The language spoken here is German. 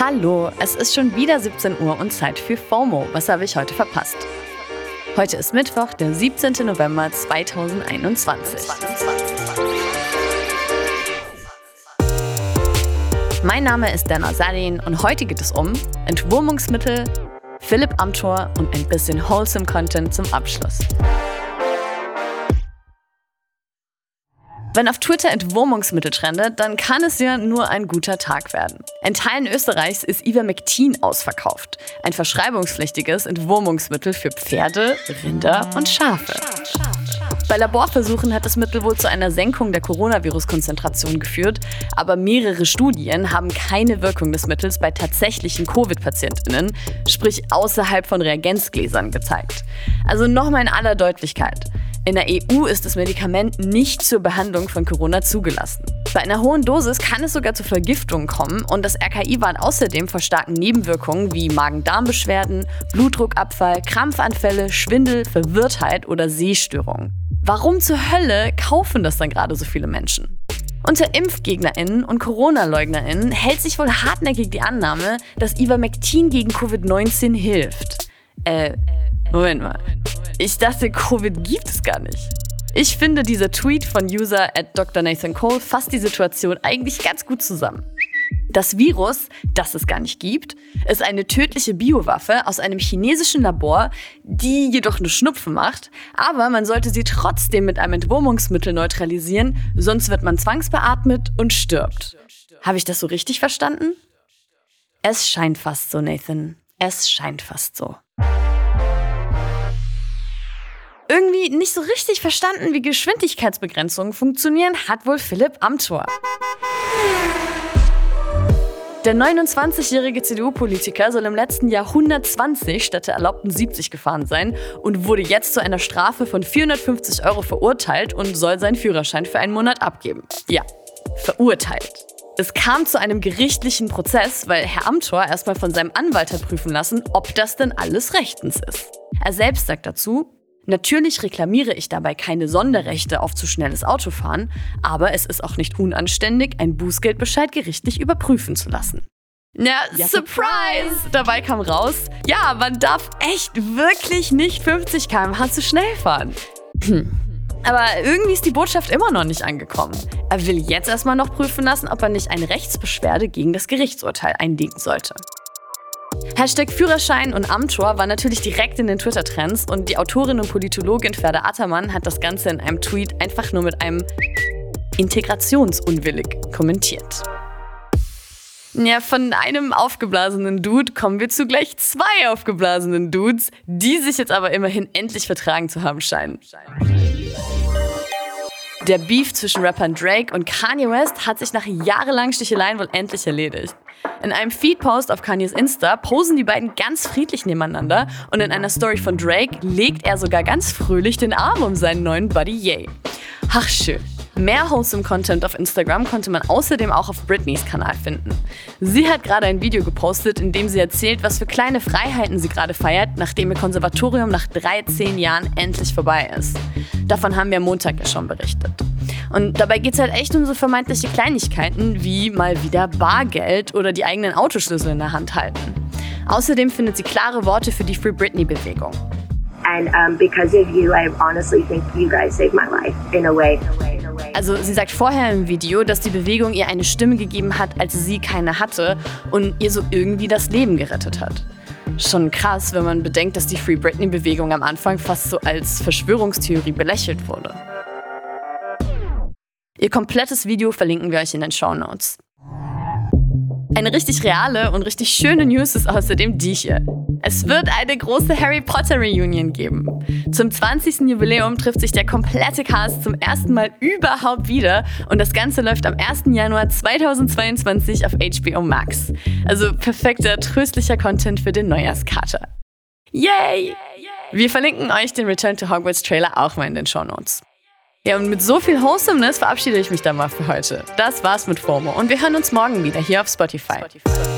Hallo, es ist schon wieder 17 Uhr und Zeit für FOMO. Was habe ich heute verpasst? Heute ist Mittwoch, der 17. November 2021. Mein Name ist Dana Sadin und heute geht es um Entwurmungsmittel, Philipp Amthor und ein bisschen wholesome Content zum Abschluss. Wenn auf Twitter Entwurmungsmittel trendet, dann kann es ja nur ein guter Tag werden. In Teilen Österreichs ist Ivermectin ausverkauft. Ein verschreibungspflichtiges Entwurmungsmittel für Pferde, Rinder und Schafe. Bei Laborversuchen hat das Mittel wohl zu einer Senkung der Coronavirus-Konzentration geführt, aber mehrere Studien haben keine Wirkung des Mittels bei tatsächlichen Covid-PatientInnen, sprich außerhalb von Reagenzgläsern, gezeigt. Also nochmal in aller Deutlichkeit. In der EU ist das Medikament nicht zur Behandlung von Corona zugelassen. Bei einer hohen Dosis kann es sogar zu Vergiftungen kommen und das RKI warnt außerdem vor starken Nebenwirkungen wie Magen-Darm-Beschwerden, Blutdruckabfall, Krampfanfälle, Schwindel, Verwirrtheit oder Sehstörungen. Warum zur Hölle kaufen das dann gerade so viele Menschen? Unter ImpfgegnerInnen und Corona-LeugnerInnen hält sich wohl hartnäckig die Annahme, dass Ivermectin gegen Covid-19 hilft. Äh, Moment mal. Ich dachte, Covid gibt es gar nicht. Ich finde, dieser Tweet von User at Dr. Nathan Cole fasst die Situation eigentlich ganz gut zusammen. Das Virus, das es gar nicht gibt, ist eine tödliche Biowaffe aus einem chinesischen Labor, die jedoch nur Schnupfen macht, aber man sollte sie trotzdem mit einem Entwurmungsmittel neutralisieren, sonst wird man zwangsbeatmet und stirbt. Habe ich das so richtig verstanden? Es scheint fast so, Nathan. Es scheint fast so irgendwie nicht so richtig verstanden, wie Geschwindigkeitsbegrenzungen funktionieren, hat wohl Philipp Amthor. Der 29-jährige CDU-Politiker soll im letzten Jahr 120 statt der erlaubten 70 gefahren sein und wurde jetzt zu einer Strafe von 450 Euro verurteilt und soll seinen Führerschein für einen Monat abgeben. Ja, verurteilt. Es kam zu einem gerichtlichen Prozess, weil Herr Amthor erstmal von seinem Anwalt hat prüfen lassen, ob das denn alles rechtens ist. Er selbst sagt dazu, Natürlich reklamiere ich dabei keine Sonderrechte auf zu schnelles Autofahren, aber es ist auch nicht unanständig, ein Bußgeldbescheid gerichtlich überprüfen zu lassen. Ja, ja surprise! Dabei kam raus, ja, man darf echt wirklich nicht 50 km/h zu schnell fahren. Hm. Aber irgendwie ist die Botschaft immer noch nicht angekommen. Er will jetzt erstmal noch prüfen lassen, ob er nicht eine Rechtsbeschwerde gegen das Gerichtsurteil einlegen sollte. Hashtag Führerschein und Amtor war natürlich direkt in den Twitter-Trends und die Autorin und Politologin Ferda Attermann hat das Ganze in einem Tweet einfach nur mit einem integrationsunwillig kommentiert. Ja, von einem aufgeblasenen Dude kommen wir zu gleich zwei aufgeblasenen Dudes, die sich jetzt aber immerhin endlich vertragen zu haben scheinen. Der Beef zwischen Rappern Drake und Kanye West hat sich nach jahrelangen Sticheleien wohl endlich erledigt. In einem Feed-Post auf Kanyes Insta posen die beiden ganz friedlich nebeneinander und in einer Story von Drake legt er sogar ganz fröhlich den Arm um seinen neuen Buddy Ye. Ach schön. Mehr wholesome Content auf Instagram konnte man außerdem auch auf Britneys Kanal finden. Sie hat gerade ein Video gepostet, in dem sie erzählt, was für kleine Freiheiten sie gerade feiert, nachdem ihr Konservatorium nach 13 Jahren endlich vorbei ist. Davon haben wir am Montag ja schon berichtet. Und dabei geht es halt echt um so vermeintliche Kleinigkeiten wie mal wieder Bargeld oder die eigenen Autoschlüssel in der Hand halten. Außerdem findet sie klare Worte für die Free Britney-Bewegung. And um, because of you, I honestly think you guys saved my life in a way. Also sie sagt vorher im Video, dass die Bewegung ihr eine Stimme gegeben hat, als sie keine hatte und ihr so irgendwie das Leben gerettet hat. Schon krass, wenn man bedenkt, dass die Free Britney-Bewegung am Anfang fast so als Verschwörungstheorie belächelt wurde. Ihr komplettes Video verlinken wir euch in den Show Notes. Eine richtig reale und richtig schöne News ist außerdem die hier. Es wird eine große Harry Potter Reunion geben. Zum 20. Jubiläum trifft sich der komplette Cast zum ersten Mal überhaupt wieder und das Ganze läuft am 1. Januar 2022 auf HBO Max. Also perfekter, tröstlicher Content für den Neujahrskater. Yay! Wir verlinken euch den Return to Hogwarts Trailer auch mal in den Show Notes. Ja, und mit so viel Wholesomeness verabschiede ich mich dann mal für heute. Das war's mit FOMO und wir hören uns morgen wieder hier auf Spotify. Spotify.